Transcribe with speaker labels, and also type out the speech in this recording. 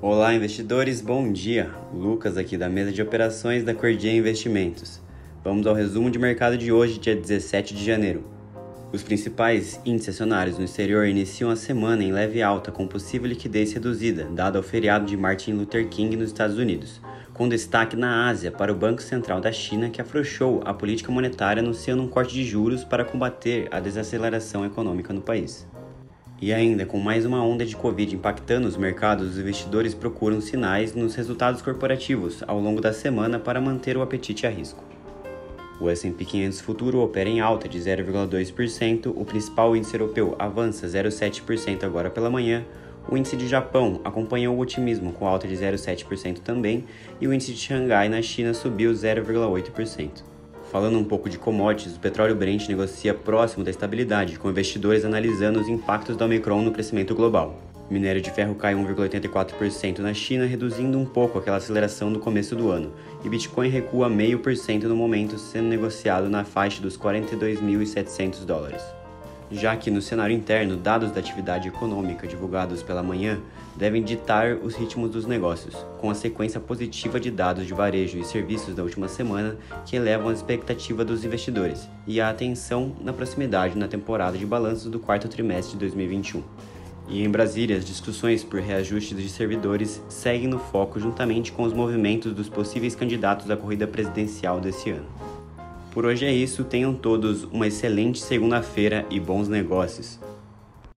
Speaker 1: Olá, investidores, bom dia! Lucas aqui da mesa de operações da Cordia Investimentos. Vamos ao resumo de mercado de hoje, dia 17 de janeiro. Os principais índices acionários no exterior iniciam a semana em leve alta, com possível liquidez reduzida, dado ao feriado de Martin Luther King nos Estados Unidos, com destaque na Ásia para o Banco Central da China, que afrouxou a política monetária anunciando um corte de juros para combater a desaceleração econômica no país. E ainda, com mais uma onda de Covid impactando os mercados, os investidores procuram sinais nos resultados corporativos ao longo da semana para manter o apetite a risco. O S&P 500 futuro opera em alta de 0,2%, o principal índice europeu avança 0,7% agora pela manhã, o índice de Japão acompanhou o otimismo com alta de 0,7% também, e o índice de Xangai na China subiu 0,8%. Falando um pouco de commodities, o petróleo Brent negocia próximo da estabilidade, com investidores analisando os impactos da Omicron no crescimento global. O minério de ferro cai 1,84% na China, reduzindo um pouco aquela aceleração do começo do ano, e Bitcoin recua 0,5% no momento, sendo negociado na faixa dos 42.700 dólares já que no cenário interno, dados da atividade econômica divulgados pela manhã devem ditar os ritmos dos negócios, com a sequência positiva de dados de varejo e serviços da última semana que elevam a expectativa dos investidores e a atenção na proximidade na temporada de balanços do quarto trimestre de 2021. E em Brasília, as discussões por reajustes de servidores seguem no foco juntamente com os movimentos dos possíveis candidatos à corrida presidencial desse ano. Por hoje é isso, tenham todos uma excelente segunda-feira e bons negócios.